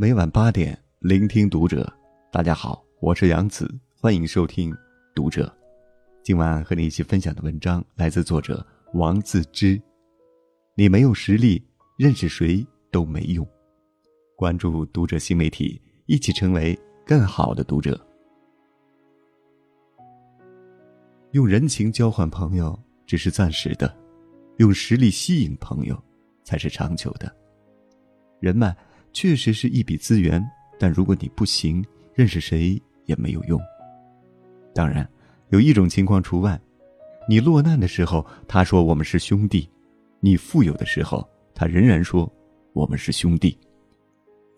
每晚八点，聆听读者。大家好，我是杨子，欢迎收听《读者》。今晚和你一起分享的文章来自作者王自知。你没有实力，认识谁都没用。关注《读者》新媒体，一起成为更好的读者。用人情交换朋友只是暂时的，用实力吸引朋友才是长久的。人脉确实是一笔资源，但如果你不行，认识谁也没有用。当然，有一种情况除外：你落难的时候，他说我们是兄弟；你富有的时候，他仍然说我们是兄弟。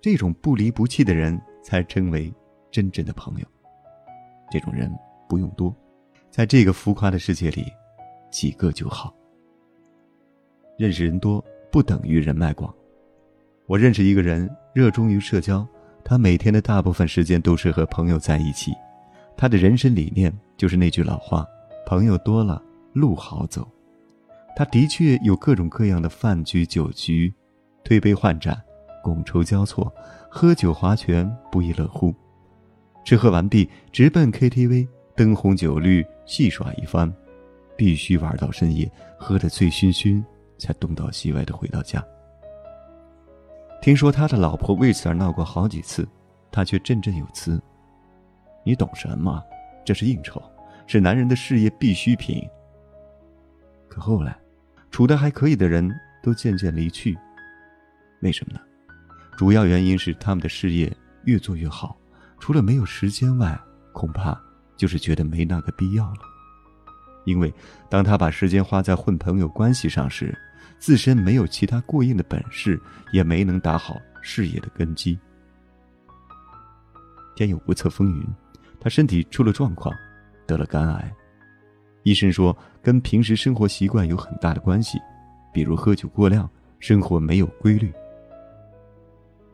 这种不离不弃的人才称为真正的朋友。这种人不用多。在这个浮夸的世界里，几个就好。认识人多不等于人脉广。我认识一个人，热衷于社交，他每天的大部分时间都是和朋友在一起。他的人生理念就是那句老话：“朋友多了，路好走。”他的确有各种各样的饭局酒局，推杯换盏，觥筹交错，喝酒划拳，不亦乐乎。吃喝完毕，直奔 KTV。灯红酒绿，戏耍一番，必须玩到深夜，喝得醉醺醺，才东倒西歪的回到家。听说他的老婆为此而闹过好几次，他却振振有词：“你懂什么？这是应酬，是男人的事业必需品。”可后来，处得还可以的人都渐渐离去，为什么呢？主要原因是他们的事业越做越好，除了没有时间外，恐怕。就是觉得没那个必要了，因为当他把时间花在混朋友关系上时，自身没有其他过硬的本事，也没能打好事业的根基。天有不测风云，他身体出了状况，得了肝癌。医生说跟平时生活习惯有很大的关系，比如喝酒过量，生活没有规律。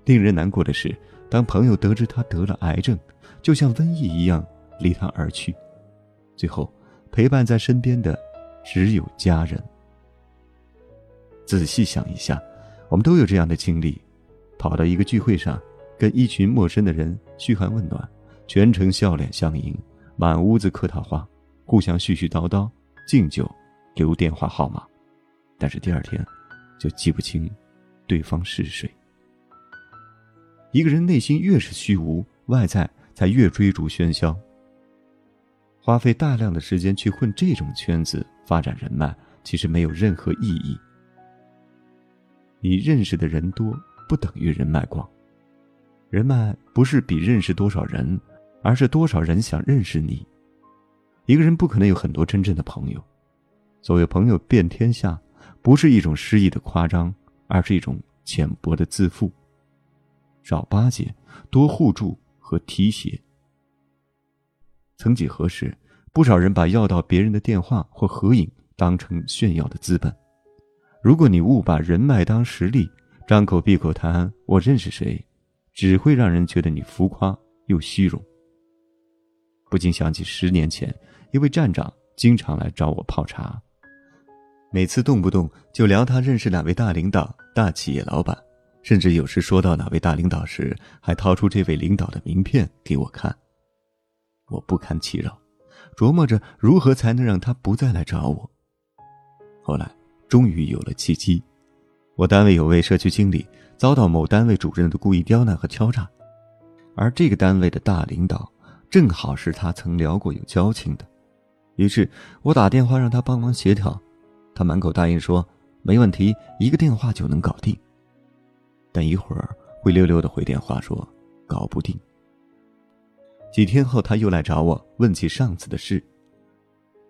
令人难过的是，当朋友得知他得了癌症，就像瘟疫一样。离他而去，最后陪伴在身边的只有家人。仔细想一下，我们都有这样的经历：跑到一个聚会上，跟一群陌生的人嘘寒问暖，全程笑脸相迎，满屋子客套话，互相絮絮叨叨，敬酒，留电话号码，但是第二天就记不清对方是谁。一个人内心越是虚无，外在才越追逐喧嚣。花费大量的时间去混这种圈子发展人脉，其实没有任何意义。你认识的人多，不等于人脉广。人脉不是比认识多少人，而是多少人想认识你。一个人不可能有很多真正的朋友。所谓朋友遍天下，不是一种诗意的夸张，而是一种浅薄的自负。少巴结，多互助和提携。曾几何时，不少人把要到别人的电话或合影当成炫耀的资本。如果你误把人脉当实力，张口闭口谈我认识谁，只会让人觉得你浮夸又虚荣。不禁想起十年前，一位站长经常来找我泡茶，每次动不动就聊他认识哪位大领导、大企业老板，甚至有时说到哪位大领导时，还掏出这位领导的名片给我看。我不堪其扰，琢磨着如何才能让他不再来找我。后来，终于有了契机。我单位有位社区经理遭到某单位主任的故意刁难和敲诈，而这个单位的大领导正好是他曾聊过有交情的。于是我打电话让他帮忙协调，他满口答应说没问题，一个电话就能搞定。但一会儿灰溜溜的回电话说搞不定。几天后，他又来找我，问起上次的事。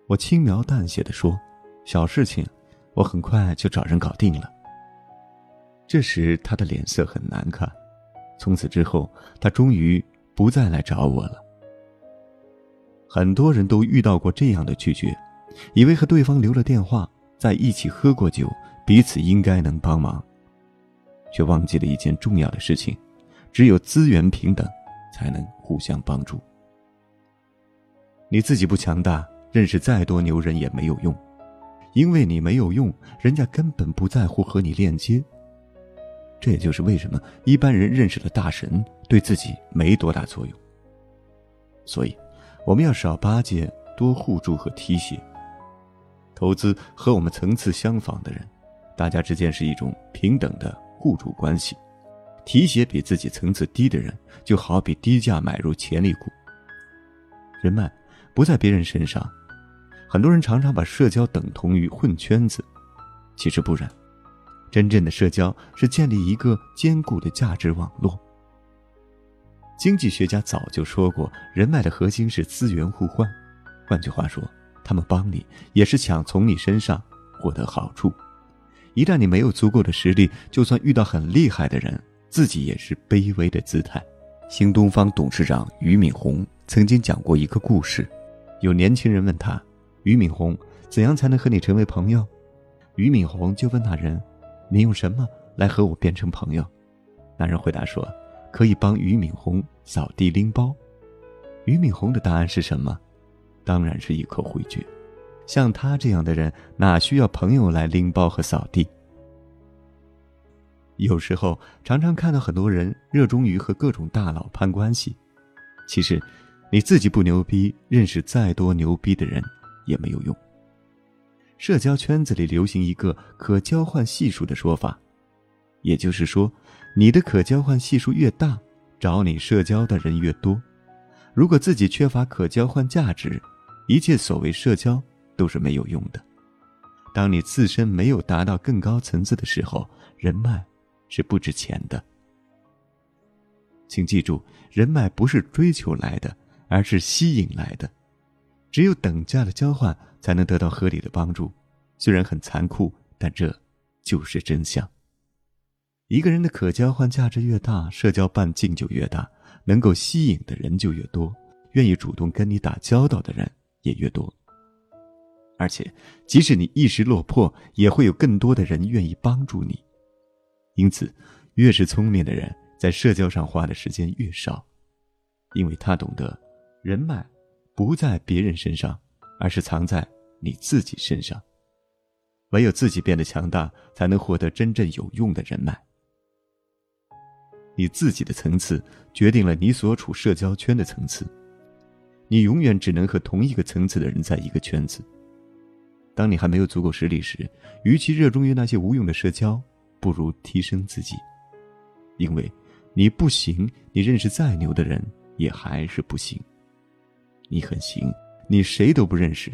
我轻描淡写的说：“小事情，我很快就找人搞定了。”这时，他的脸色很难看。从此之后，他终于不再来找我了。很多人都遇到过这样的拒绝，以为和对方留了电话，在一起喝过酒，彼此应该能帮忙，却忘记了一件重要的事情：只有资源平等。才能互相帮助。你自己不强大，认识再多牛人也没有用，因为你没有用，人家根本不在乎和你链接。这也就是为什么一般人认识了大神，对自己没多大作用。所以，我们要少巴结，多互助和提携。投资和我们层次相仿的人，大家之间是一种平等的互助关系。提携比自己层次低的人，就好比低价买入潜力股。人脉不在别人身上，很多人常常把社交等同于混圈子，其实不然。真正的社交是建立一个坚固的价值网络。经济学家早就说过，人脉的核心是资源互换。换句话说，他们帮你也是想从你身上获得好处。一旦你没有足够的实力，就算遇到很厉害的人，自己也是卑微的姿态。新东方董事长俞敏洪曾经讲过一个故事：有年轻人问他，俞敏洪怎样才能和你成为朋友？俞敏洪就问那人。你用什么来和我变成朋友？那人回答说：“可以帮俞敏洪扫地拎包。”俞敏洪的答案是什么？当然是一口回绝。像他这样的人，哪需要朋友来拎包和扫地？有时候常常看到很多人热衷于和各种大佬攀关系，其实你自己不牛逼，认识再多牛逼的人也没有用。社交圈子里流行一个可交换系数的说法，也就是说，你的可交换系数越大，找你社交的人越多。如果自己缺乏可交换价值，一切所谓社交都是没有用的。当你自身没有达到更高层次的时候，人脉是不值钱的。请记住，人脉不是追求来的，而是吸引来的。只有等价的交换，才能得到合理的帮助。虽然很残酷，但这就是真相。一个人的可交换价值越大，社交半径就越大，能够吸引的人就越多，愿意主动跟你打交道的人也越多。而且，即使你一时落魄，也会有更多的人愿意帮助你。因此，越是聪明的人，在社交上花的时间越少，因为他懂得人脉。不在别人身上，而是藏在你自己身上。唯有自己变得强大，才能获得真正有用的人脉。你自己的层次决定了你所处社交圈的层次，你永远只能和同一个层次的人在一个圈子。当你还没有足够实力时，与其热衷于那些无用的社交，不如提升自己。因为，你不行，你认识再牛的人也还是不行。你很行，你谁都不认识，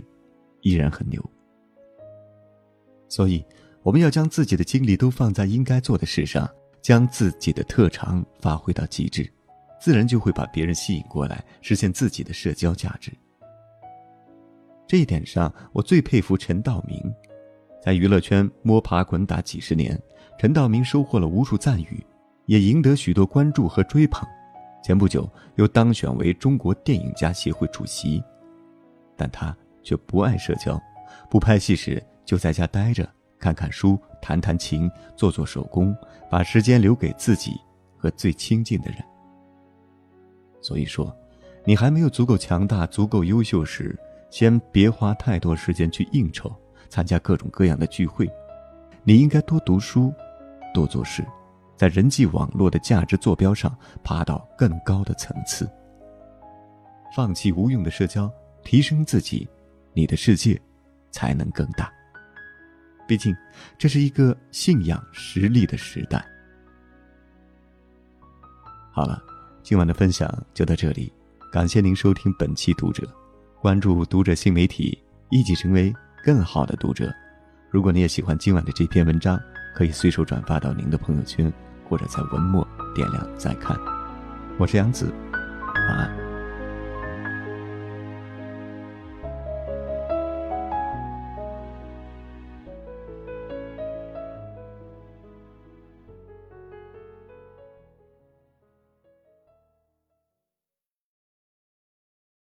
依然很牛。所以，我们要将自己的精力都放在应该做的事上，将自己的特长发挥到极致，自然就会把别人吸引过来，实现自己的社交价值。这一点上，我最佩服陈道明，在娱乐圈摸爬滚打几十年，陈道明收获了无数赞誉，也赢得许多关注和追捧。前不久又当选为中国电影家协会主席，但他却不爱社交，不拍戏时就在家待着，看看书，弹弹琴，做做手工，把时间留给自己和最亲近的人。所以说，你还没有足够强大、足够优秀时，先别花太多时间去应酬、参加各种各样的聚会，你应该多读书，多做事。在人际网络的价值坐标上爬到更高的层次，放弃无用的社交，提升自己，你的世界才能更大。毕竟，这是一个信仰实力的时代。好了，今晚的分享就到这里，感谢您收听本期读者，关注读者新媒体，一起成为更好的读者。如果你也喜欢今晚的这篇文章。可以随手转发到您的朋友圈，或者在文末点亮再看。我是杨子，晚安。